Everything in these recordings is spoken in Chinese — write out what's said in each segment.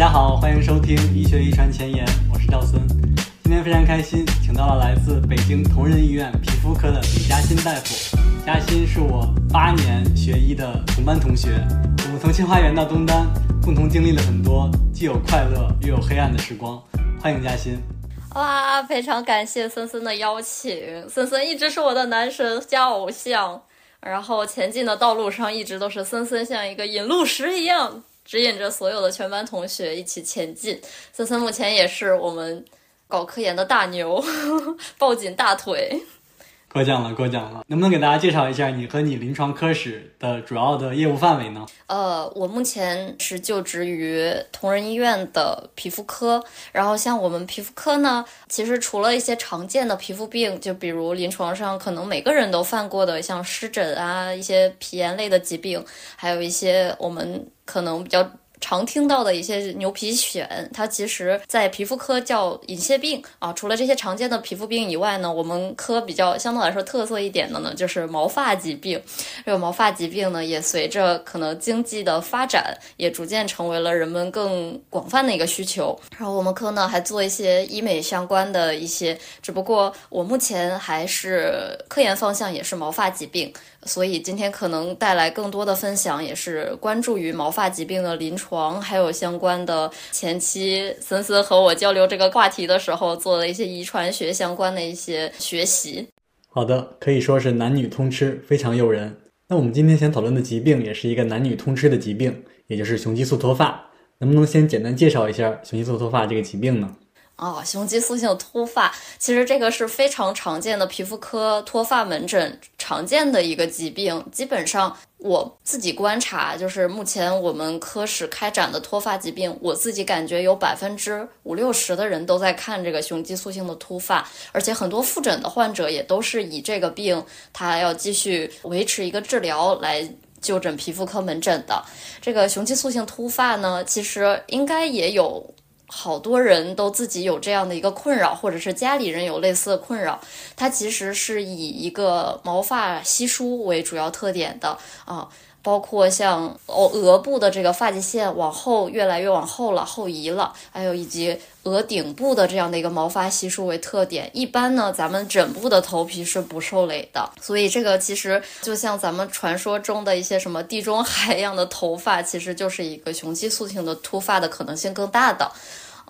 大家好，欢迎收听医学遗传前沿，我是赵森。今天非常开心，请到了来自北京同仁医院皮肤科的李嘉欣大夫。嘉欣是我八年学医的同班同学，我们从清华园到东单，共同经历了很多既有快乐又有黑暗的时光。欢迎嘉欣。哇，非常感谢森森的邀请，森森一直是我的男神加偶像，然后前进的道路上一直都是森森像一个引路石一样。指引着所有的全班同学一起前进。森森目前也是我们搞科研的大牛，抱紧大腿。过奖了，过奖了。能不能给大家介绍一下你和你临床科室的主要的业务范围呢？呃，我目前是就职于同仁医院的皮肤科。然后像我们皮肤科呢，其实除了一些常见的皮肤病，就比如临床上可能每个人都犯过的，像湿疹啊，一些皮炎类的疾病，还有一些我们可能比较。常听到的一些牛皮癣，它其实在皮肤科叫隐屑病啊。除了这些常见的皮肤病以外呢，我们科比较相对来说特色一点的呢，就是毛发疾病。这个毛发疾病呢，也随着可能经济的发展，也逐渐成为了人们更广泛的一个需求。然后我们科呢，还做一些医美相关的一些，只不过我目前还是科研方向也是毛发疾病。所以今天可能带来更多的分享，也是关注于毛发疾病的临床，还有相关的前期森森和我交流这个话题的时候做的一些遗传学相关的一些学习。好的，可以说是男女通吃，非常诱人。那我们今天想讨论的疾病也是一个男女通吃的疾病，也就是雄激素脱发。能不能先简单介绍一下雄激素脱发这个疾病呢？啊，雄激素性脱发，其实这个是非常常见的皮肤科脱发门诊常见的一个疾病。基本上我自己观察，就是目前我们科室开展的脱发疾病，我自己感觉有百分之五六十的人都在看这个雄激素性的脱发，而且很多复诊的患者也都是以这个病，他要继续维持一个治疗来就诊皮肤科门诊的。这个雄激素性脱发呢，其实应该也有。好多人都自己有这样的一个困扰，或者是家里人有类似的困扰。它其实是以一个毛发稀疏为主要特点的啊。包括像哦额部的这个发际线往后越来越往后了，后移了，还有以及额顶部的这样的一个毛发稀疏为特点。一般呢，咱们枕部的头皮是不受累的，所以这个其实就像咱们传说中的一些什么地中海一样的头发，其实就是一个雄激素性的突发的可能性更大的。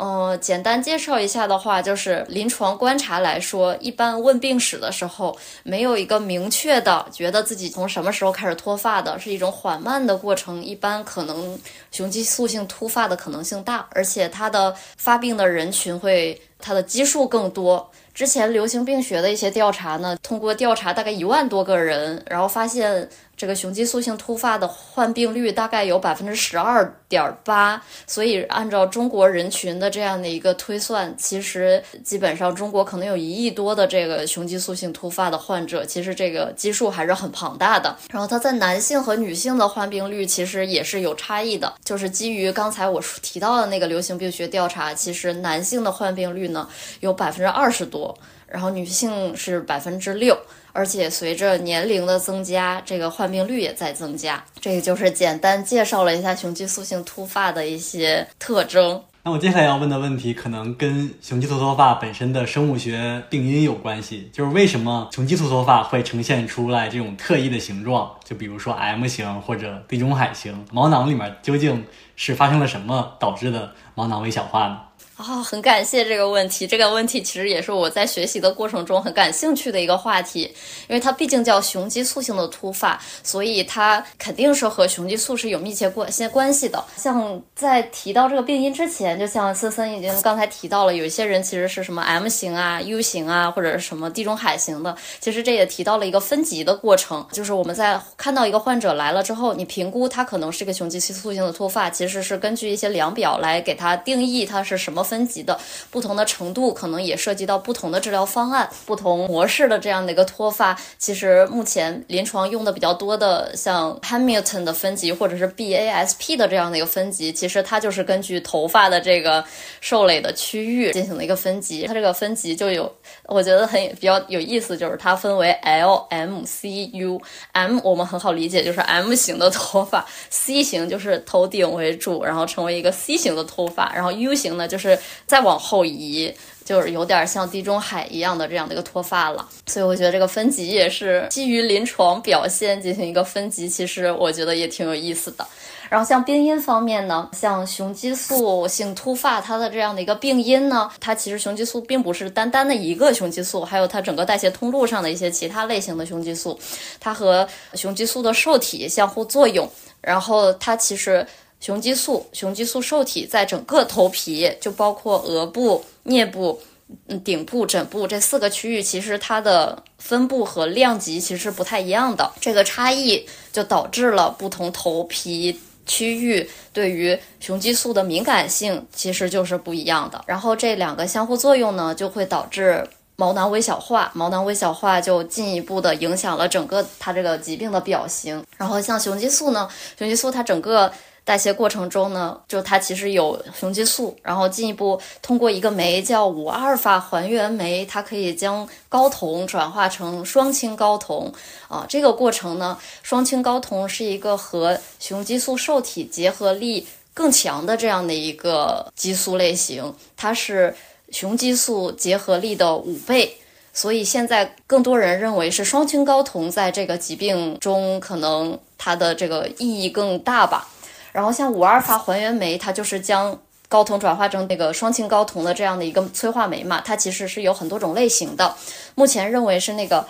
嗯，简单介绍一下的话，就是临床观察来说，一般问病史的时候，没有一个明确的觉得自己从什么时候开始脱发的，是一种缓慢的过程。一般可能雄激素性突发的可能性大，而且它的发病的人群会它的基数更多。之前流行病学的一些调查呢，通过调查大概一万多个人，然后发现。这个雄激素性突发的患病率大概有百分之十二点八，所以按照中国人群的这样的一个推算，其实基本上中国可能有一亿多的这个雄激素性突发的患者，其实这个基数还是很庞大的。然后它在男性和女性的患病率其实也是有差异的，就是基于刚才我提到的那个流行病学调查，其实男性的患病率呢有百分之二十多，然后女性是百分之六。而且随着年龄的增加，这个患病率也在增加。这个就是简单介绍了一下雄激素性脱发的一些特征。那我接下来要问的问题，可能跟雄激素脱发本身的生物学病因有关系，就是为什么雄激素脱发会呈现出来这种特异的形状？就比如说 M 型或者地中海型，毛囊里面究竟是发生了什么导致的毛囊微小化呢？啊，很感谢这个问题。这个问题其实也是我在学习的过程中很感兴趣的一个话题，因为它毕竟叫雄激素性的突发，所以它肯定是和雄激素是有密切关些关系的。像在提到这个病因之前，就像森森已经刚才提到了，有一些人其实是什么 M 型啊、U 型啊，或者是什么地中海型的。其实这也提到了一个分级的过程，就是我们在看到一个患者来了之后，你评估他可能是个雄激素性的突发，其实是根据一些量表来给他定义他是什么。分级的，不同的程度可能也涉及到不同的治疗方案、不同模式的这样的一个脱发。其实目前临床用的比较多的，像 Hamilton 的分级或者是 BASP 的这样的一个分级，其实它就是根据头发的这个受累的区域进行的一个分级。它这个分级就有，我觉得很比较有意思，就是它分为 L、M、C、U。M 我们很好理解，就是 M 型的头发；C 型就是头顶为主，然后成为一个 C 型的头发；然后 U 型呢，就是再往后移。就是有点像地中海一样的这样的一个脱发了，所以我觉得这个分级也是基于临床表现进行一个分级，其实我觉得也挺有意思的。然后像病因方面呢，像雄激素性秃发，它的这样的一个病因呢，它其实雄激素并不是单单的一个雄激素，还有它整个代谢通路上的一些其他类型的雄激素，它和雄激素的受体相互作用，然后它其实。雄激素、雄激素受体在整个头皮，就包括额部、颞部、嗯顶部、枕部这四个区域，其实它的分布和量级其实不太一样的。这个差异就导致了不同头皮区域对于雄激素的敏感性其实就是不一样的。然后这两个相互作用呢，就会导致毛囊微小化，毛囊微小化就进一步的影响了整个它这个疾病的表型。然后像雄激素呢，雄激素它整个。代谢过程中呢，就它其实有雄激素，然后进一步通过一个酶叫五阿尔法还原酶，它可以将睾酮转化成双氢睾酮啊。这个过程呢，双氢睾酮是一个和雄激素受体结合力更强的这样的一个激素类型，它是雄激素结合力的五倍，所以现在更多人认为是双氢睾酮在这个疾病中可能它的这个意义更大吧。然后像五二发还原酶，它就是将睾酮转化成那个双氢睾酮的这样的一个催化酶嘛。它其实是有很多种类型的，目前认为是那个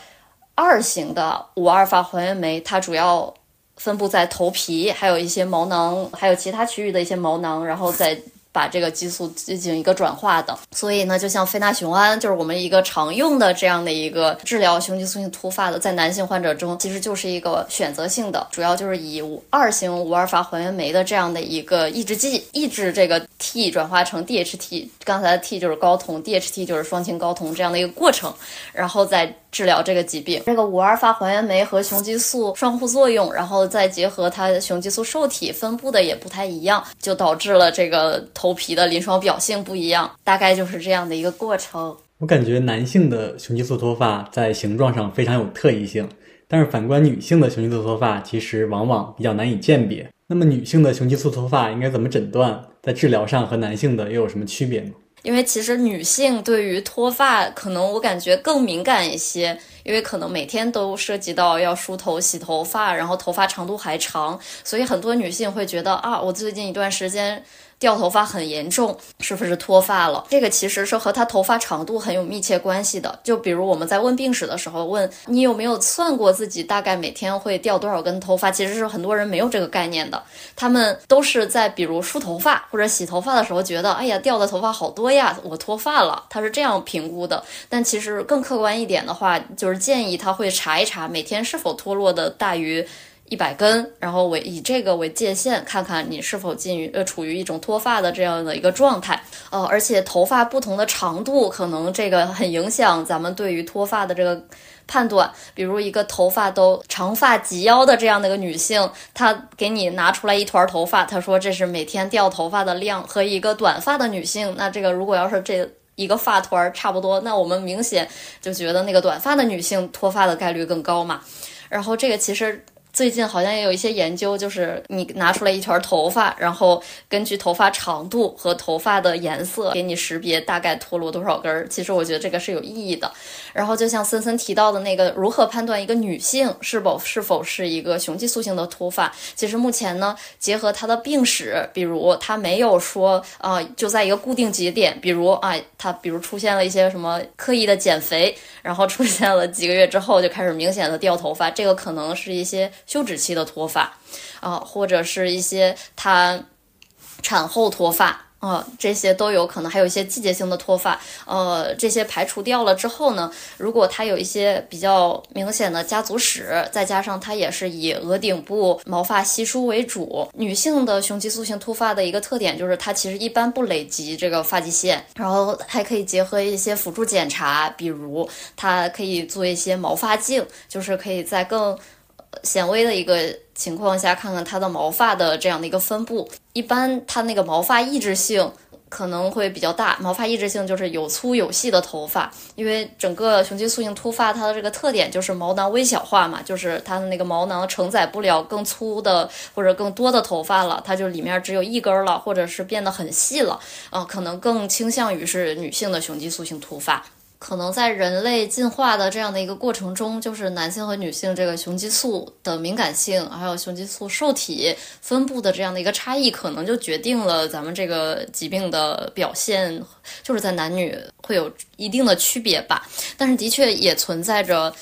二型的五二发还原酶，它主要分布在头皮，还有一些毛囊，还有其他区域的一些毛囊，然后在。把这个激素进行一个转化的，所以呢，就像非那雄胺，就是我们一个常用的这样的一个治疗雄激素性秃发的，在男性患者中，其实就是一个选择性的，主要就是以五二型五阿尔法还原酶的这样的一个抑制剂，抑制这个 T 转化成 DHT，刚才的 T 就是睾酮，DHT 就是双氢睾酮这样的一个过程，然后再。治疗这个疾病，这个五阿尔法还原酶和雄激素相互作用，然后再结合它雄激素受体分布的也不太一样，就导致了这个头皮的临床表现不一样，大概就是这样的一个过程。我感觉男性的雄激素脱发在形状上非常有特异性，但是反观女性的雄激素脱发其实往往比较难以鉴别。那么女性的雄激素脱发应该怎么诊断？在治疗上和男性的又有什么区别呢？因为其实女性对于脱发，可能我感觉更敏感一些，因为可能每天都涉及到要梳头、洗头发，然后头发长度还长，所以很多女性会觉得啊，我最近一段时间。掉头发很严重，是不是脱发了？这个其实是和他头发长度很有密切关系的。就比如我们在问病史的时候，问你有没有算过自己大概每天会掉多少根头发，其实是很多人没有这个概念的。他们都是在比如梳头发或者洗头发的时候，觉得哎呀掉的头发好多呀，我脱发了。他是这样评估的。但其实更客观一点的话，就是建议他会查一查每天是否脱落的大于。一百根，然后为以这个为界限，看看你是否进于呃处于一种脱发的这样的一个状态，呃，而且头发不同的长度，可能这个很影响咱们对于脱发的这个判断。比如一个头发都长发及腰的这样的一个女性，她给你拿出来一团头发，她说这是每天掉头发的量，和一个短发的女性，那这个如果要是这一个发团儿差不多，那我们明显就觉得那个短发的女性脱发的概率更高嘛。然后这个其实。最近好像也有一些研究，就是你拿出来一团头发，然后根据头发长度和头发的颜色给你识别大概脱落多少根儿。其实我觉得这个是有意义的。然后就像森森提到的那个，如何判断一个女性是否是否是一个雄激素性的脱发？其实目前呢，结合她的病史，比如她没有说啊，就在一个固定节点，比如啊，她比如出现了一些什么刻意的减肥，然后出现了几个月之后就开始明显的掉头发，这个可能是一些。休止期的脱发，啊，或者是一些她产后脱发，啊，这些都有可能，还有一些季节性的脱发，呃，这些排除掉了之后呢，如果它有一些比较明显的家族史，再加上它也是以额顶部毛发稀疏为主，女性的雄激素性脱发的一个特点就是它其实一般不累积这个发际线，然后还可以结合一些辅助检查，比如它可以做一些毛发镜，就是可以在更显微的一个情况下看看它的毛发的这样的一个分布。一般它那个毛发抑制性可能会比较大，毛发抑制性就是有粗有细的头发，因为整个雄激素性脱发它的这个特点就是毛囊微小化嘛，就是它的那个毛囊承载不了更粗的或者更多的头发了，它就里面只有一根了，或者是变得很细了，啊，可能更倾向于是女性的雄激素性脱发。可能在人类进化的这样的一个过程中，就是男性和女性这个雄激素的敏感性，还有雄激素受体分布的这样的一个差异，可能就决定了咱们这个疾病的表现，就是在男女会有一定的区别吧。但是的确也存在着。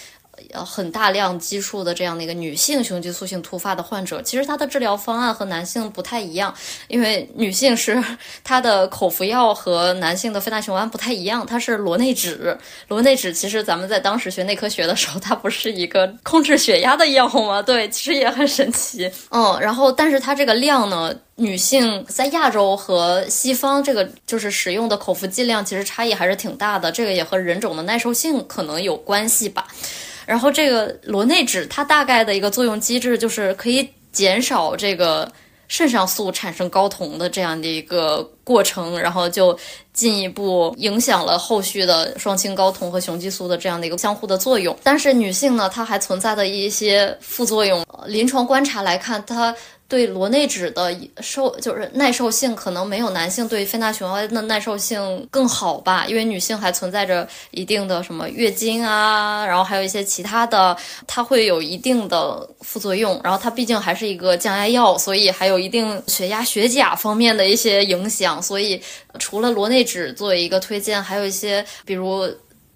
呃，很大量基数的这样的一个女性雄激素性突发的患者，其实它的治疗方案和男性不太一样，因为女性是她的口服药和男性的非那雄胺不太一样，它是螺内酯。螺内酯其实咱们在当时学内科学的时候，它不是一个控制血压的药吗？对，其实也很神奇。嗯，然后但是它这个量呢，女性在亚洲和西方这个就是使用的口服剂量其实差异还是挺大的，这个也和人种的耐受性可能有关系吧。然后这个螺内酯，它大概的一个作用机制就是可以减少这个肾上素产生睾酮的这样的一个过程，然后就进一步影响了后续的双氢睾酮和雄激素的这样的一个相互的作用。但是女性呢，它还存在的一些副作用，临床观察来看，它。对螺内酯的受就是耐受性可能没有男性对非那雄胺的耐受性更好吧，因为女性还存在着一定的什么月经啊，然后还有一些其他的，它会有一定的副作用。然后它毕竟还是一个降压药，所以还有一定血压、血钾方面的一些影响。所以除了螺内酯作为一个推荐，还有一些比如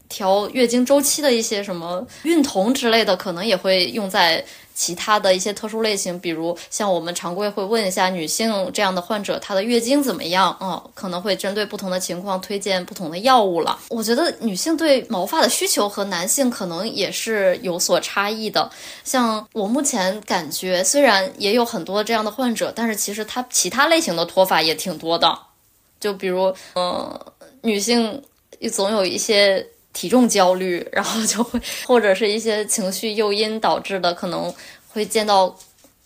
调月经周期的一些什么孕酮之类的，可能也会用在。其他的一些特殊类型，比如像我们常规会问一下女性这样的患者，她的月经怎么样？嗯，可能会针对不同的情况推荐不同的药物了。我觉得女性对毛发的需求和男性可能也是有所差异的。像我目前感觉，虽然也有很多这样的患者，但是其实她其他类型的脱发也挺多的。就比如，嗯，女性总有一些。体重焦虑，然后就会 或者是一些情绪诱因导致的，可能会见到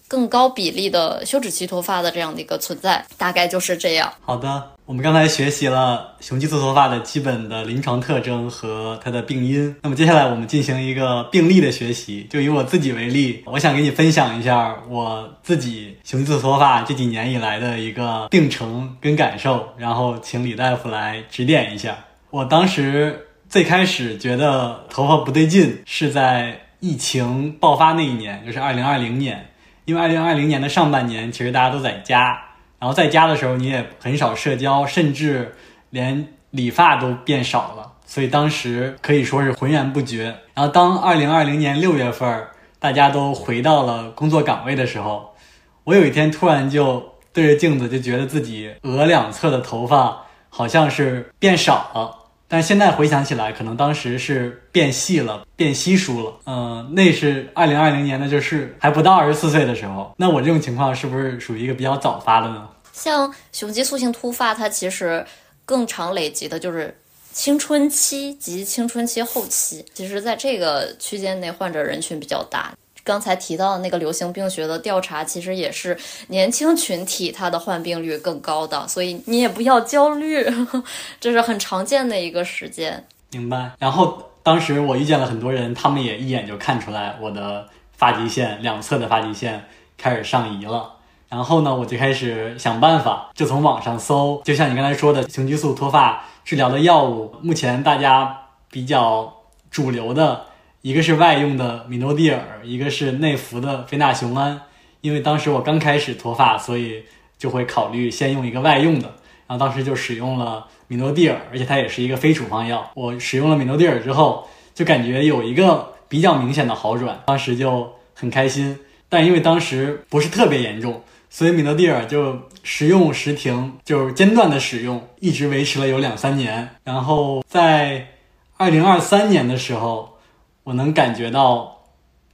更高比例的休止期脱发的这样的一个存在，大概就是这样。好的，我们刚才学习了雄激素脱发的基本的临床特征和它的病因，那么接下来我们进行一个病例的学习。就以我自己为例，我想给你分享一下我自己雄激素脱发这几年以来的一个病程跟感受，然后请李大夫来指点一下。我当时。最开始觉得头发不对劲，是在疫情爆发那一年，就是二零二零年。因为二零二零年的上半年，其实大家都在家，然后在家的时候你也很少社交，甚至连理发都变少了，所以当时可以说是浑然不觉。然后当二零二零年六月份，大家都回到了工作岗位的时候，我有一天突然就对着镜子，就觉得自己额两侧的头发好像是变少了。但现在回想起来，可能当时是变细了，变稀疏了。嗯，那是二零二零年的，就是还不到二十四岁的时候。那我这种情况是不是属于一个比较早发的呢？像雄激素性突发，它其实更常累积的就是青春期及青春期后期。其实，在这个区间内，患者人群比较大。刚才提到的那个流行病学的调查，其实也是年轻群体它的患病率更高的，所以你也不要焦虑，这是很常见的一个时间。明白。然后当时我遇见了很多人，他们也一眼就看出来我的发际线两侧的发际线开始上移了。然后呢，我就开始想办法，就从网上搜，就像你刚才说的雄激素脱发治疗的药物，目前大家比较主流的。一个是外用的米诺地尔，一个是内服的非那雄胺。因为当时我刚开始脱发，所以就会考虑先用一个外用的。然后当时就使用了米诺地尔，而且它也是一个非处方药。我使用了米诺地尔之后，就感觉有一个比较明显的好转，当时就很开心。但因为当时不是特别严重，所以米诺地尔就时用时停，就是间断的使用，一直维持了有两三年。然后在二零二三年的时候，我能感觉到，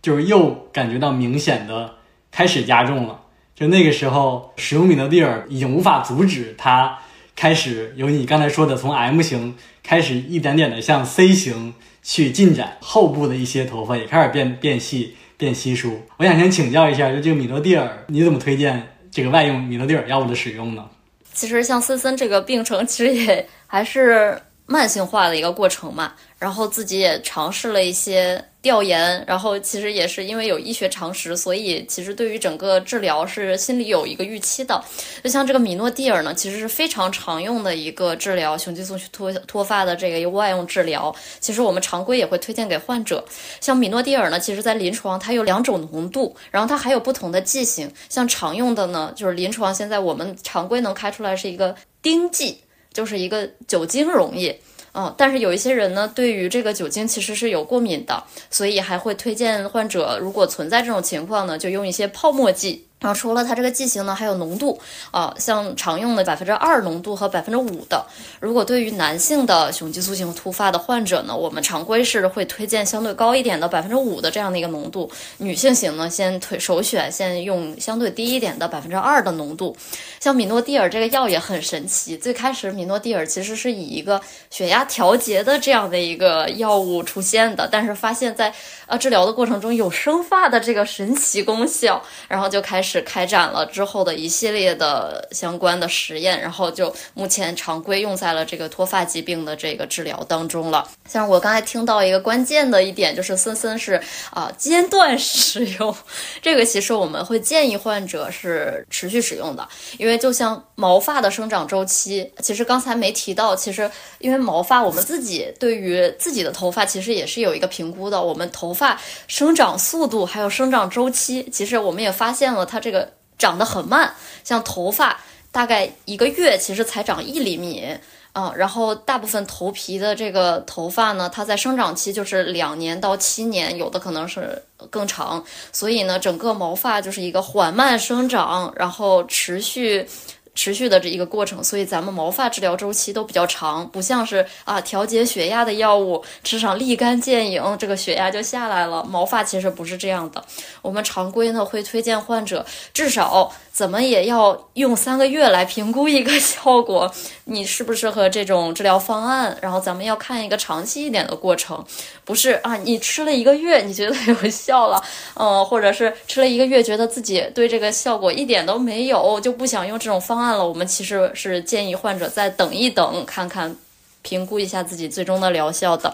就是又感觉到明显的开始加重了。就那个时候，使用米诺地尔已经无法阻止它开始由你刚才说的从 M 型开始一点点的向 C 型去进展，后部的一些头发也开始变变细。变稀疏，我想先请教一下，就这个米诺地尔，你怎么推荐这个外用米诺地尔药物的使用呢？其实像森森这个病程，其实也还是慢性化的一个过程嘛。然后自己也尝试了一些调研，然后其实也是因为有医学常识，所以其实对于整个治疗是心里有一个预期的。就像这个米诺地尔呢，其实是非常常用的一个治疗雄激素脱脱发的这个外用治疗。其实我们常规也会推荐给患者。像米诺地尔呢，其实在临床它有两种浓度，然后它还有不同的剂型。像常用的呢，就是临床现在我们常规能开出来是一个丁剂，就是一个酒精溶液。嗯，但是有一些人呢，对于这个酒精其实是有过敏的，所以还会推荐患者，如果存在这种情况呢，就用一些泡沫剂。然后除了它这个剂型呢，还有浓度啊，像常用的百分之二浓度和百分之五的。如果对于男性的雄激素性突发的患者呢，我们常规是会推荐相对高一点的百分之五的这样的一个浓度。女性型呢，先推首选先用相对低一点的百分之二的浓度。像米诺地尔这个药也很神奇，最开始米诺地尔其实是以一个血压调节的这样的一个药物出现的，但是发现在呃治疗的过程中有生发的这个神奇功效，然后就开始。是开展了之后的一系列的相关的实验，然后就目前常规用在了这个脱发疾病的这个治疗当中了。像我刚才听到一个关键的一点，就是森森是啊间断使用，这个其实我们会建议患者是持续使用的，因为就像毛发的生长周期，其实刚才没提到，其实因为毛发我们自己对于自己的头发其实也是有一个评估的，我们头发生长速度还有生长周期，其实我们也发现了它。这个长得很慢，像头发大概一个月其实才长一厘米啊，然后大部分头皮的这个头发呢，它在生长期就是两年到七年，有的可能是更长，所以呢，整个毛发就是一个缓慢生长，然后持续。持续的这一个过程，所以咱们毛发治疗周期都比较长，不像是啊调节血压的药物吃上立竿见影，这个血压就下来了。毛发其实不是这样的，我们常规呢会推荐患者至少。怎么也要用三个月来评估一个效果，你适不适合这种治疗方案？然后咱们要看一个长期一点的过程，不是啊，你吃了一个月你觉得有效了，嗯，或者是吃了一个月觉得自己对这个效果一点都没有，就不想用这种方案了。我们其实是建议患者再等一等，看看评估一下自己最终的疗效的。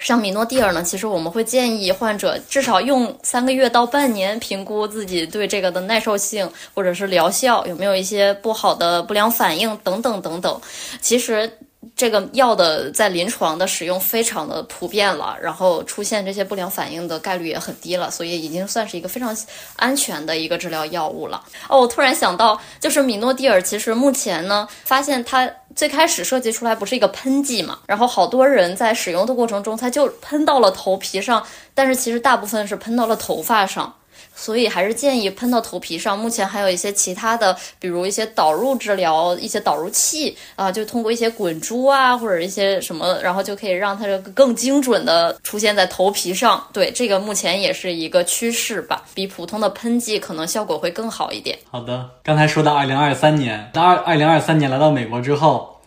像米诺地尔呢，其实我们会建议患者至少用三个月到半年，评估自己对这个的耐受性或者是疗效有没有一些不好的不良反应等等等等。其实。这个药的在临床的使用非常的普遍了，然后出现这些不良反应的概率也很低了，所以已经算是一个非常安全的一个治疗药物了。哦，我突然想到，就是米诺地尔，其实目前呢，发现它最开始设计出来不是一个喷剂嘛，然后好多人在使用的过程中，它就喷到了头皮上，但是其实大部分是喷到了头发上。所以还是建议喷到头皮上。目前还有一些其他的，比如一些导入治疗，一些导入器啊，就通过一些滚珠啊，或者一些什么，然后就可以让它这个更精准的出现在头皮上。对，这个目前也是一个趋势吧，比普通的喷剂可能效果会更好一点。好的，刚才说到二零二三年，到二二零二三年来到美国之后，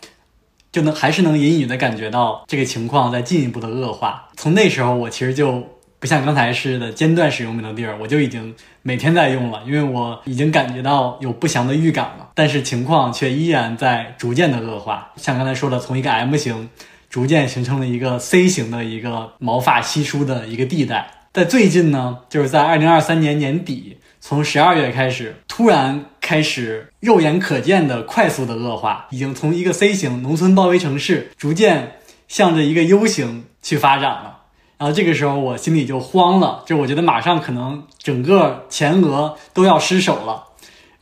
就能还是能隐隐的感觉到这个情况在进一步的恶化。从那时候，我其实就。不像刚才似的间断使用米诺地尔，我就已经每天在用了，因为我已经感觉到有不祥的预感了。但是情况却依然在逐渐的恶化，像刚才说的，从一个 M 型逐渐形成了一个 C 型的一个毛发稀疏的一个地带。在最近呢，就是在二零二三年年底，从十二月开始，突然开始肉眼可见的快速的恶化，已经从一个 C 型农村包围城市，逐渐向着一个 U 型去发展了。然后这个时候我心里就慌了，就我觉得马上可能整个前额都要失手了，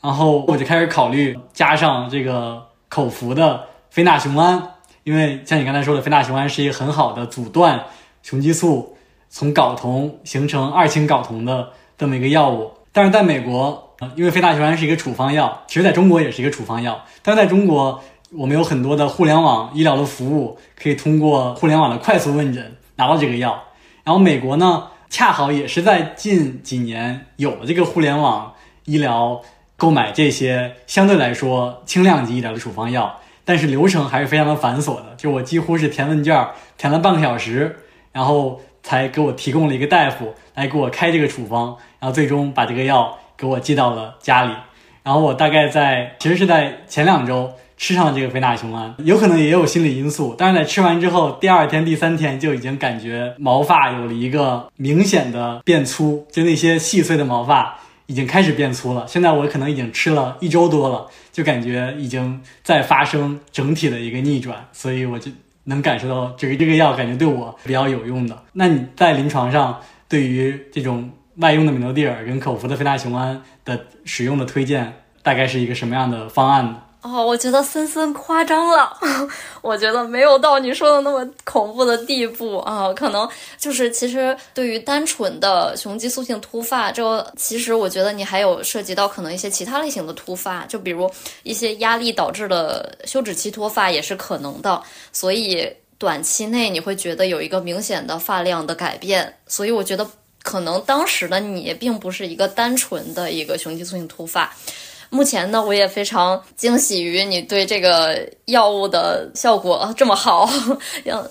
然后我就开始考虑加上这个口服的非那雄胺，因为像你刚才说的，非那雄胺是一个很好的阻断雄激素从睾酮形成二氢睾酮的这么一个药物。但是在美国，因为非那雄胺是一个处方药，其实在中国也是一个处方药，但是在中国我们有很多的互联网医疗的服务，可以通过互联网的快速问诊拿到这个药。然后美国呢，恰好也是在近几年有了这个互联网医疗购买这些相对来说轻量级医疗的处方药，但是流程还是非常的繁琐的，就我几乎是填问卷填了半个小时，然后才给我提供了一个大夫来给我开这个处方，然后最终把这个药给我寄到了家里。然后我大概在其实是在前两周。吃上这个非那雄胺，有可能也有心理因素，但是在吃完之后，第二天、第三天就已经感觉毛发有了一个明显的变粗，就那些细碎的毛发已经开始变粗了。现在我可能已经吃了一周多了，就感觉已经在发生整体的一个逆转，所以我就能感受到这个这个药感觉对我比较有用的。那你在临床上对于这种外用的米诺地尔跟口服的非那雄胺的使用的推荐，大概是一个什么样的方案呢？哦，我觉得森森夸张了，我觉得没有到你说的那么恐怖的地步啊，可能就是其实对于单纯的雄激素性脱发，这其实我觉得你还有涉及到可能一些其他类型的突发，就比如一些压力导致的休止期脱发也是可能的，所以短期内你会觉得有一个明显的发量的改变，所以我觉得可能当时的你并不是一个单纯的一个雄激素性脱发。目前呢，我也非常惊喜于你对这个药物的效果 这么好，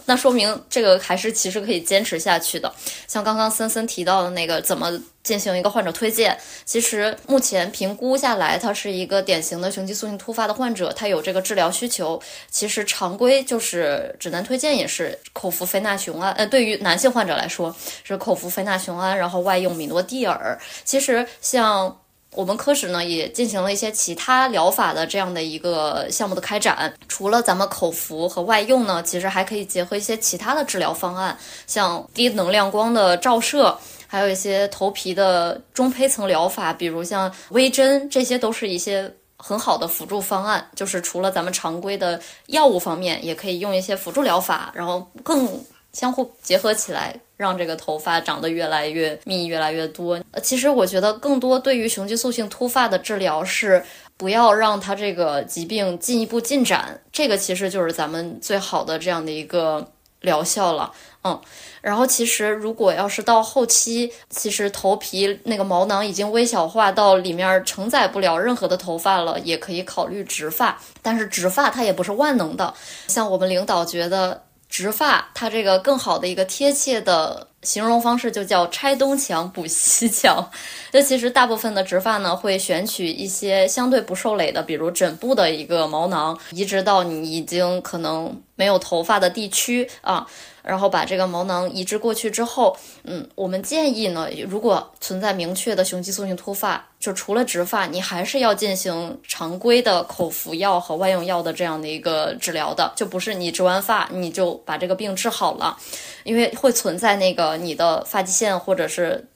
那说明这个还是其实可以坚持下去的。像刚刚森森提到的那个，怎么进行一个患者推荐？其实目前评估下来，他是一个典型的雄激素性突发的患者，他有这个治疗需求。其实常规就是指南推荐也是口服非那雄胺，呃，对于男性患者来说 是口服非那雄胺，然后外用米诺地尔。其实像。我们科室呢也进行了一些其他疗法的这样的一个项目的开展，除了咱们口服和外用呢，其实还可以结合一些其他的治疗方案，像低能量光的照射，还有一些头皮的中胚层疗法，比如像微针，这些都是一些很好的辅助方案。就是除了咱们常规的药物方面，也可以用一些辅助疗法，然后更相互结合起来。让这个头发长得越来越密，越来越多。呃，其实我觉得更多对于雄激素性秃发的治疗是不要让它这个疾病进一步进展，这个其实就是咱们最好的这样的一个疗效了。嗯，然后其实如果要是到后期，其实头皮那个毛囊已经微小化到里面承载不了任何的头发了，也可以考虑植发。但是植发它也不是万能的，像我们领导觉得。植发，它这个更好的一个贴切的形容方式就叫拆东墙补西墙。那其实大部分的植发呢，会选取一些相对不受累的，比如枕部的一个毛囊，移植到你已经可能没有头发的地区啊。然后把这个毛囊移植过去之后，嗯，我们建议呢，如果存在明确的雄激素性脱发，就除了植发，你还是要进行常规的口服药和外用药的这样的一个治疗的，就不是你植完发你就把这个病治好了，因为会存在那个你的发际线或者是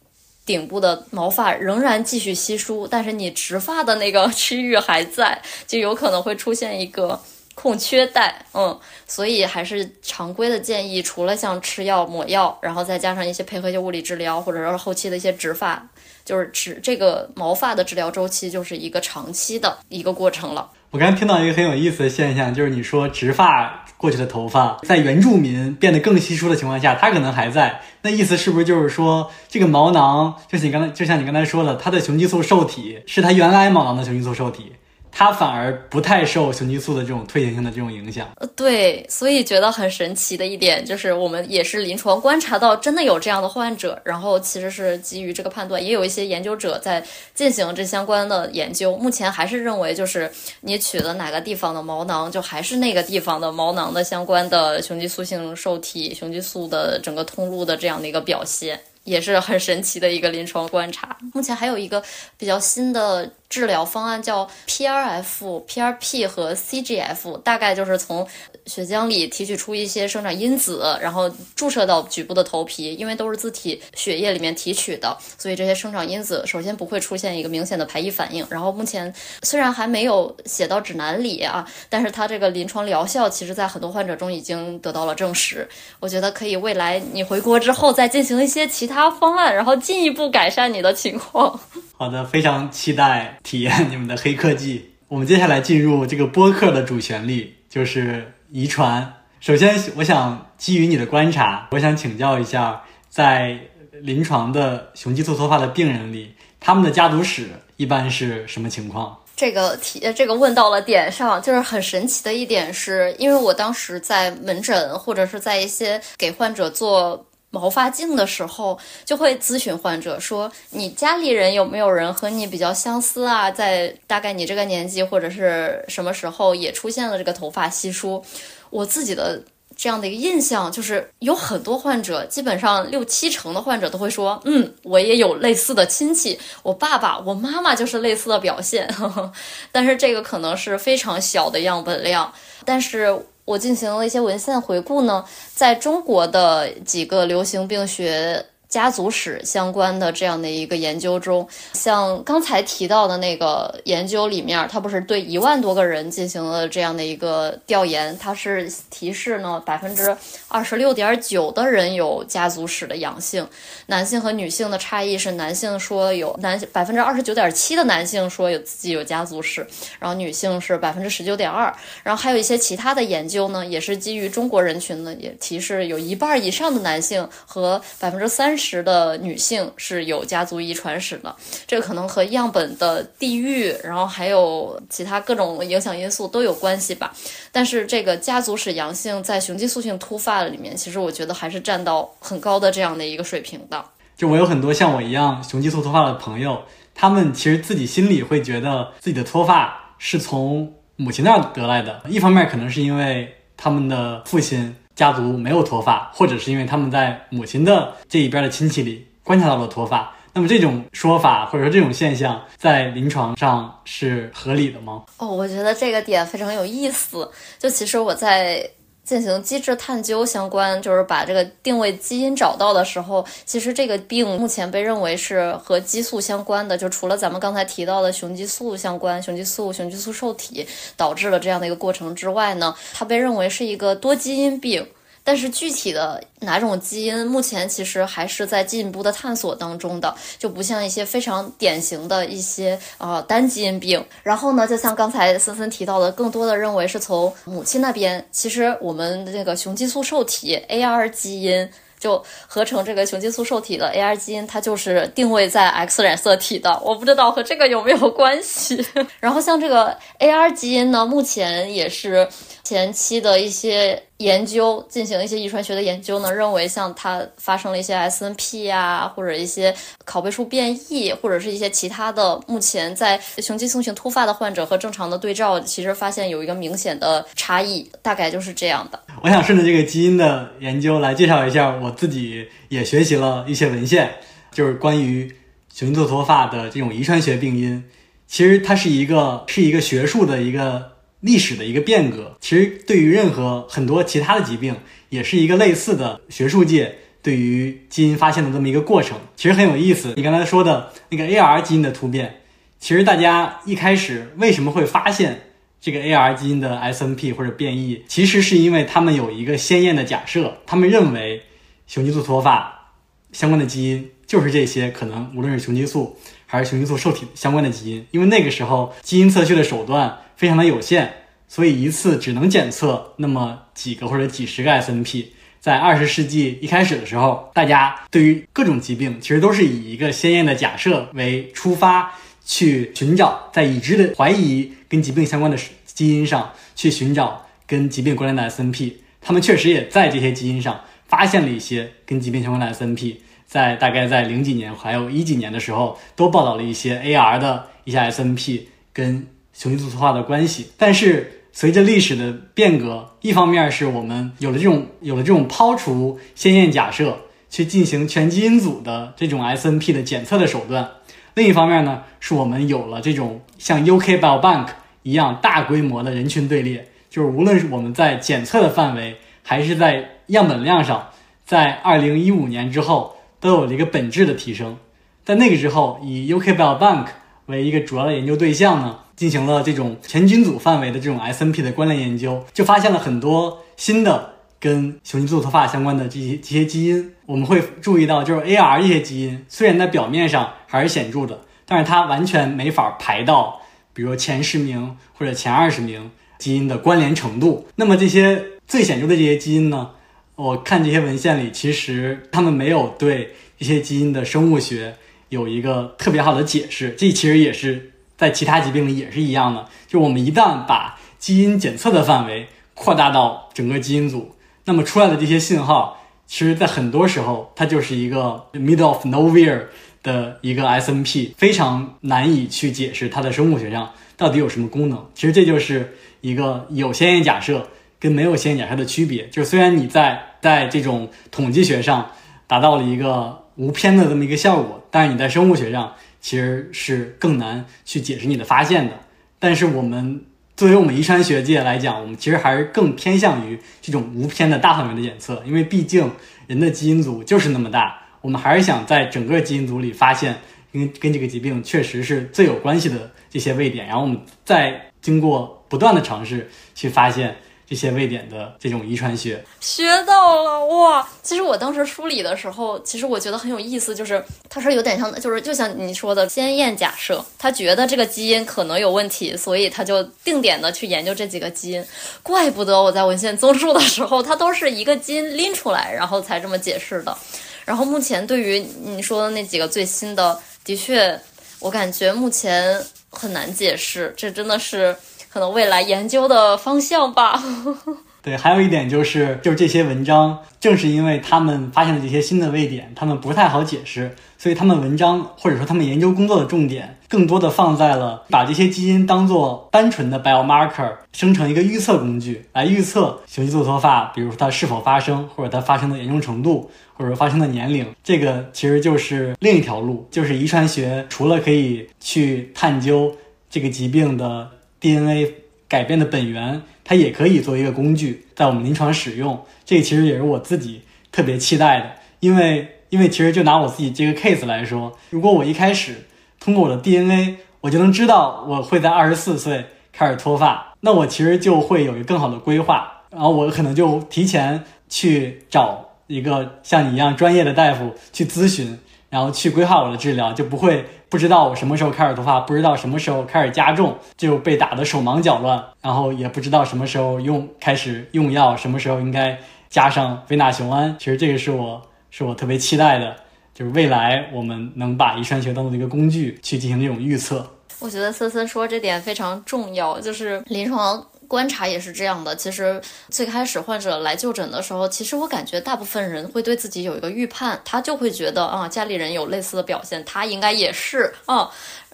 顶部的毛发仍然继续稀疏，但是你植发的那个区域还在，就有可能会出现一个。空缺带，嗯，所以还是常规的建议，除了像吃药、抹药，然后再加上一些配合一些物理治疗，或者说后期的一些植发，就是植这个毛发的治疗周期就是一个长期的一个过程了。我刚才听到一个很有意思的现象，就是你说植发过去的头发，在原住民变得更稀疏的情况下，它可能还在。那意思是不是就是说，这个毛囊，就是你刚才，就像你刚才说的，它的雄激素受体是它原来毛囊的雄激素受体。它反而不太受雄激素的这种退行性的这种影响，呃，对，所以觉得很神奇的一点就是，我们也是临床观察到真的有这样的患者，然后其实是基于这个判断，也有一些研究者在进行这相关的研究，目前还是认为就是你取了哪个地方的毛囊，就还是那个地方的毛囊的相关的雄激素性受体、雄激素的整个通路的这样的一个表现。也是很神奇的一个临床观察。目前还有一个比较新的治疗方案叫 PRF、PRP 和 CGF，大概就是从血浆里提取出一些生长因子，然后注射到局部的头皮，因为都是自体血液里面提取的，所以这些生长因子首先不会出现一个明显的排异反应。然后目前虽然还没有写到指南里啊，但是它这个临床疗效其实在很多患者中已经得到了证实。我觉得可以未来你回国之后再进行一些其他方案，然后进一步改善你的情况。好的，非常期待体验你们的黑科技。我们接下来进入这个播客的主旋律，就是遗传。首先，我想基于你的观察，我想请教一下，在临床的雄激素脱发的病人里，他们的家族史一般是什么情况？这个题，这个问到了点上，就是很神奇的一点是，因为我当时在门诊或者是在一些给患者做毛发镜的时候，就会咨询患者说：“你家里人有没有人和你比较相似啊？在大概你这个年纪或者是什么时候也出现了这个头发稀疏？”我自己的这样的一个印象就是，有很多患者，基本上六七成的患者都会说：“嗯，我也有类似的亲戚，我爸爸、我妈妈就是类似的表现。”但是这个可能是非常小的样本量。但是我进行了一些文献回顾呢，在中国的几个流行病学。家族史相关的这样的一个研究中，像刚才提到的那个研究里面，它不是对一万多个人进行了这样的一个调研，它是提示呢百分之二十六点九的人有家族史的阳性，男性和女性的差异是男性说有男百分之二十九点七的男性说有自己有家族史，然后女性是百分之十九点二，然后还有一些其他的研究呢，也是基于中国人群呢，也提示有一半以上的男性和百分之三十。时的女性是有家族遗传史的，这可能和样本的地域，然后还有其他各种影响因素都有关系吧。但是这个家族史阳性在雄激素性脱发里面，其实我觉得还是占到很高的这样的一个水平的。就我有很多像我一样雄激素脱发的朋友，他们其实自己心里会觉得自己的脱发是从母亲那儿得来的，一方面可能是因为他们的父亲。家族没有脱发，或者是因为他们在母亲的这一边的亲戚里观察到了脱发，那么这种说法或者说这种现象在临床上是合理的吗？哦，我觉得这个点非常有意思。就其实我在。进行机制探究相关，就是把这个定位基因找到的时候，其实这个病目前被认为是和激素相关的，就除了咱们刚才提到的雄激素相关，雄激素、雄激素受体导致了这样的一个过程之外呢，它被认为是一个多基因病。但是具体的哪种基因，目前其实还是在进一步的探索当中的，就不像一些非常典型的一些呃单基因病。然后呢，就像刚才森森提到的，更多的认为是从母亲那边，其实我们这个雄激素受体 AR 基因。就合成这个雄激素受体的 AR 基因，它就是定位在 X 染色体的。我不知道和这个有没有关系。然后像这个 AR 基因呢，目前也是前期的一些研究进行一些遗传学的研究呢，认为像它发生了一些 SNP 呀，或者一些拷贝数变异，或者是一些其他的，目前在雄激素性突发的患者和正常的对照，其实发现有一个明显的差异，大概就是这样的。我想顺着这个基因的研究来介绍一下，我自己也学习了一些文献，就是关于雄激素脱发的这种遗传学病因。其实它是一个是一个学术的一个历史的一个变革。其实对于任何很多其他的疾病，也是一个类似的学术界对于基因发现的这么一个过程。其实很有意思。你刚才说的那个 AR 基因的突变，其实大家一开始为什么会发现？这个 AR 基因的 SNP 或者变异，其实是因为他们有一个鲜艳的假设，他们认为雄激素脱发相关的基因就是这些，可能无论是雄激素还是雄激素受体相关的基因。因为那个时候基因测序的手段非常的有限，所以一次只能检测那么几个或者几十个 SNP。在二十世纪一开始的时候，大家对于各种疾病其实都是以一个鲜艳的假设为出发。去寻找在已知的怀疑跟疾病相关的基因上去寻找跟疾病关联的 SNP，他们确实也在这些基因上发现了一些跟疾病相关的 SNP，在大概在零几年还有一几年的时候，都报道了一些 AR 的一些 SNP 跟雄激素脱发的关系。但是随着历史的变革，一方面是我们有了这种有了这种抛除鲜艳假设去进行全基因组的这种 SNP 的检测的手段。另一方面呢，是我们有了这种像 UK Biobank 一样大规模的人群队列，就是无论是我们在检测的范围，还是在样本量上，在二零一五年之后都有了一个本质的提升。在那个之后，以 UK Biobank 为一个主要的研究对象呢，进行了这种全菌组范围的这种 SNP 的关联研究，就发现了很多新的跟雄激素脱发相关的这些这些基因。我们会注意到，就是 AR 这些基因虽然在表面上还是显著的，但是它完全没法排到，比如前十名或者前二十名基因的关联程度。那么这些最显著的这些基因呢，我看这些文献里，其实他们没有对一些基因的生物学。有一个特别好的解释，这其实也是在其他疾病里也是一样的。就我们一旦把基因检测的范围扩大到整个基因组，那么出来的这些信号，其实在很多时候它就是一个 middle of nowhere 的一个 SNP，非常难以去解释它的生物学上到底有什么功能。其实这就是一个有先验假设跟没有先验假设的区别。就是虽然你在在这种统计学上达到了一个。无偏的这么一个效果，但是你在生物学上其实是更难去解释你的发现的。但是我们作为我们遗传学界来讲，我们其实还是更偏向于这种无偏的大范围的检测，因为毕竟人的基因组就是那么大，我们还是想在整个基因组里发现跟跟这个疾病确实是最有关系的这些位点，然后我们再经过不断的尝试去发现。这些位点的这种遗传学学到了哇！其实我当时梳理的时候，其实我觉得很有意思，就是他说有点像，就是就像你说的先验假设，他觉得这个基因可能有问题，所以他就定点的去研究这几个基因。怪不得我在文献综述的时候，他都是一个基因拎出来，然后才这么解释的。然后目前对于你说的那几个最新的，的确，我感觉目前很难解释，这真的是。可能未来研究的方向吧。对，还有一点就是，就是这些文章，正是因为他们发现了这些新的位点，他们不太好解释，所以他们文章或者说他们研究工作的重点，更多的放在了把这些基因当做单纯的 biomarker，生成一个预测工具来预测雄激素脱发，比如说它是否发生，或者它发生的严重程度，或者说发生的年龄。这个其实就是另一条路，就是遗传学除了可以去探究这个疾病的。DNA 改变的本源，它也可以作为一个工具在我们临床使用。这个其实也是我自己特别期待的，因为因为其实就拿我自己这个 case 来说，如果我一开始通过我的 DNA，我就能知道我会在二十四岁开始脱发，那我其实就会有一个更好的规划，然后我可能就提前去找一个像你一样专业的大夫去咨询。然后去规划我的治疗，就不会不知道我什么时候开始脱发，不知道什么时候开始加重，就被打得手忙脚乱，然后也不知道什么时候用开始用药，什么时候应该加上维那雄胺。其实这个是我是我特别期待的，就是未来我们能把遗传学当做一个工具去进行这种预测。我觉得森森说这点非常重要，就是临床。观察也是这样的。其实最开始患者来就诊的时候，其实我感觉大部分人会对自己有一个预判，他就会觉得啊，家里人有类似的表现，他应该也是啊，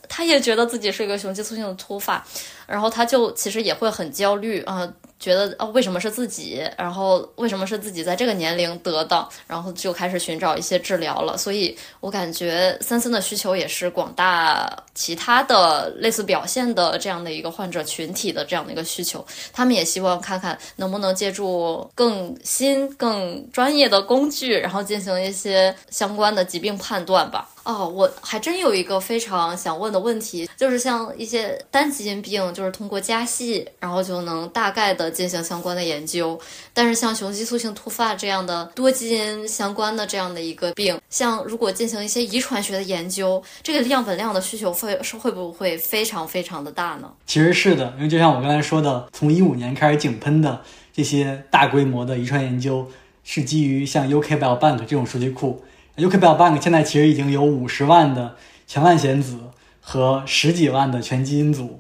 他也觉得自己是一个雄激素性的脱发，然后他就其实也会很焦虑啊。觉得哦，为什么是自己？然后为什么是自己在这个年龄得的？然后就开始寻找一些治疗了。所以我感觉森森的需求也是广大其他的类似表现的这样的一个患者群体的这样的一个需求。他们也希望看看能不能借助更新、更专业的工具，然后进行一些相关的疾病判断吧。哦，我还真有一个非常想问的问题，就是像一些单基因病，就是通过加细，然后就能大概的进行相关的研究。但是像雄激素性突发这样的多基因相关的这样的一个病，像如果进行一些遗传学的研究，这个样本量的需求会是会不会非常非常的大呢？其实是的，因为就像我刚才说的，从一五年开始井喷的这些大规模的遗传研究，是基于像 UK Biobank 这种数据库。UK Biobank 现在其实已经有五十万的全万显子和十几万的全基因组，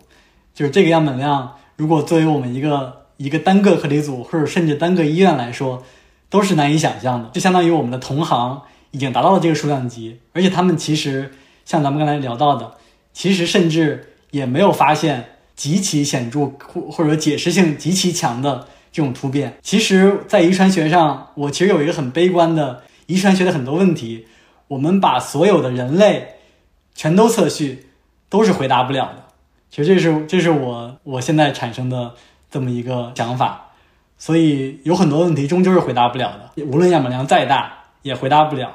就是这个样本量，如果作为我们一个一个单个课题组或者甚至单个医院来说，都是难以想象的。就相当于我们的同行已经达到了这个数量级，而且他们其实像咱们刚才聊到的，其实甚至也没有发现极其显著或或者解释性极其强的这种突变。其实，在遗传学上，我其实有一个很悲观的。遗传学的很多问题，我们把所有的人类全都测序，都是回答不了的。其实这是这是我我现在产生的这么一个想法。所以有很多问题终究是回答不了的，无论样本量再大也回答不了。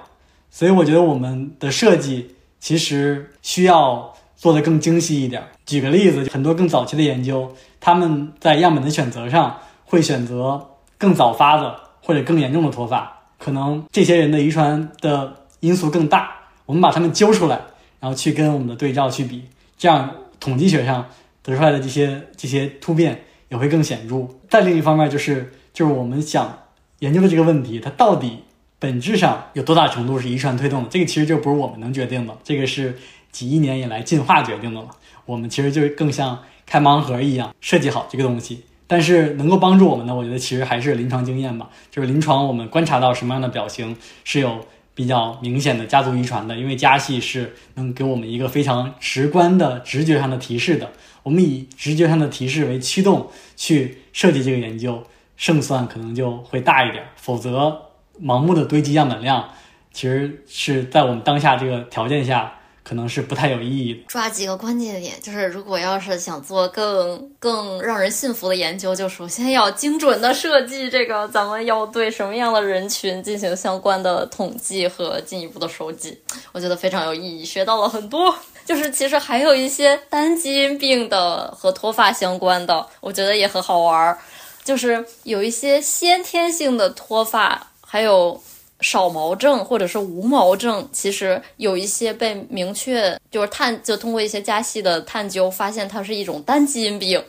所以我觉得我们的设计其实需要做得更精细一点。举个例子，很多更早期的研究，他们在样本的选择上会选择更早发的或者更严重的脱发，可能这些人的遗传的因素更大。我们把他们揪出来，然后去跟我们的对照去比，这样统计学上得出来的这些这些突变。也会更显著。再另一方面，就是就是我们想研究的这个问题，它到底本质上有多大程度是遗传推动的？这个其实就不是我们能决定的，这个是几亿年以来进化决定的了。我们其实就更像开盲盒一样设计好这个东西。但是能够帮助我们的，我觉得其实还是临床经验吧。就是临床我们观察到什么样的表型是有比较明显的家族遗传的，因为家系是能给我们一个非常直观的直觉上的提示的。我们以直觉上的提示为驱动去设计这个研究，胜算可能就会大一点。否则，盲目的堆积样本量，其实是在我们当下这个条件下，可能是不太有意义的。抓几个关键点，就是如果要是想做更更让人信服的研究，就首先要精准的设计这个，咱们要对什么样的人群进行相关的统计和进一步的收集，我觉得非常有意义，学到了很多。就是其实还有一些单基因病的和脱发相关的，我觉得也很好玩儿。就是有一些先天性的脱发，还有少毛症或者是无毛症，其实有一些被明确就是探就通过一些加系的探究，发现它是一种单基因病。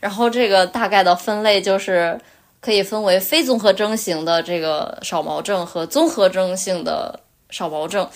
然后这个大概的分类就是可以分为非综合征型的这个少毛症和综合征性的少毛症。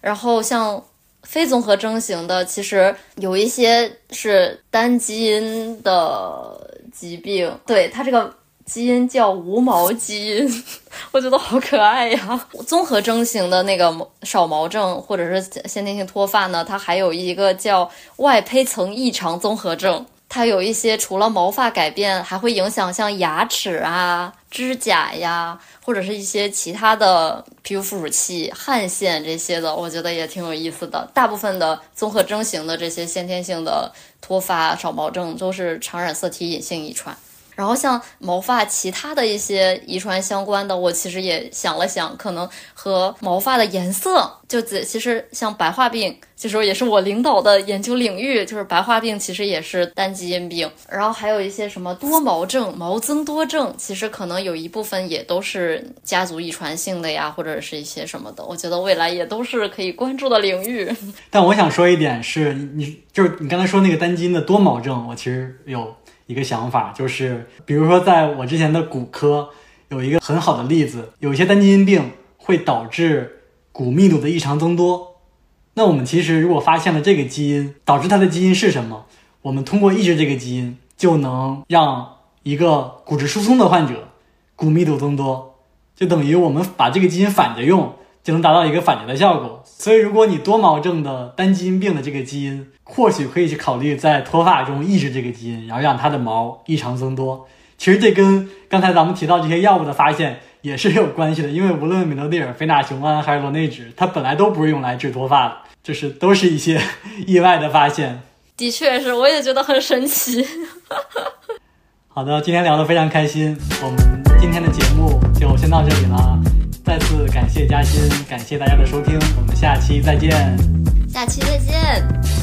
然后像。非综合征型的，其实有一些是单基因的疾病，对它这个基因叫无毛基因，我觉得好可爱呀。综合征型的那个少毛症或者是先天性脱发呢，它还有一个叫外胚层异常综合症。它有一些除了毛发改变，还会影响像牙齿啊、指甲呀，或者是一些其他的皮肤附属器、汗腺这些的，我觉得也挺有意思的。大部分的综合征型的这些先天性的脱发、少毛症都是常染色体隐性遗传。然后像毛发其他的一些遗传相关的，我其实也想了想，可能和毛发的颜色，就其实像白化病，其实也是我领导的研究领域，就是白化病其实也是单基因病。然后还有一些什么多毛症、毛增多症，其实可能有一部分也都是家族遗传性的呀，或者是一些什么的。我觉得未来也都是可以关注的领域。但我想说一点是，你就是你刚才说那个单基因的多毛症，我其实有。一个想法就是，比如说，在我之前的骨科有一个很好的例子，有一些单基因病会导致骨密度的异常增多。那我们其实如果发现了这个基因，导致它的基因是什么，我们通过抑制这个基因，就能让一个骨质疏松的患者骨密度增多，就等于我们把这个基因反着用。就能达到一个反着的效果，所以如果你多毛症的单基因病的这个基因，或许可以去考虑在脱发中抑制这个基因，然后让它的毛异常增多。其实这跟刚才咱们提到这些药物的发现也是有关系的，因为无论美诺地尔、非那雄胺还是罗内酯，它本来都不是用来治脱发的，就是都是一些 意外的发现。的确是，我也觉得很神奇。好的，今天聊得非常开心，我们今天的节目就先到这里了。再次感谢嘉欣，感谢大家的收听，我们下期再见。下期再见。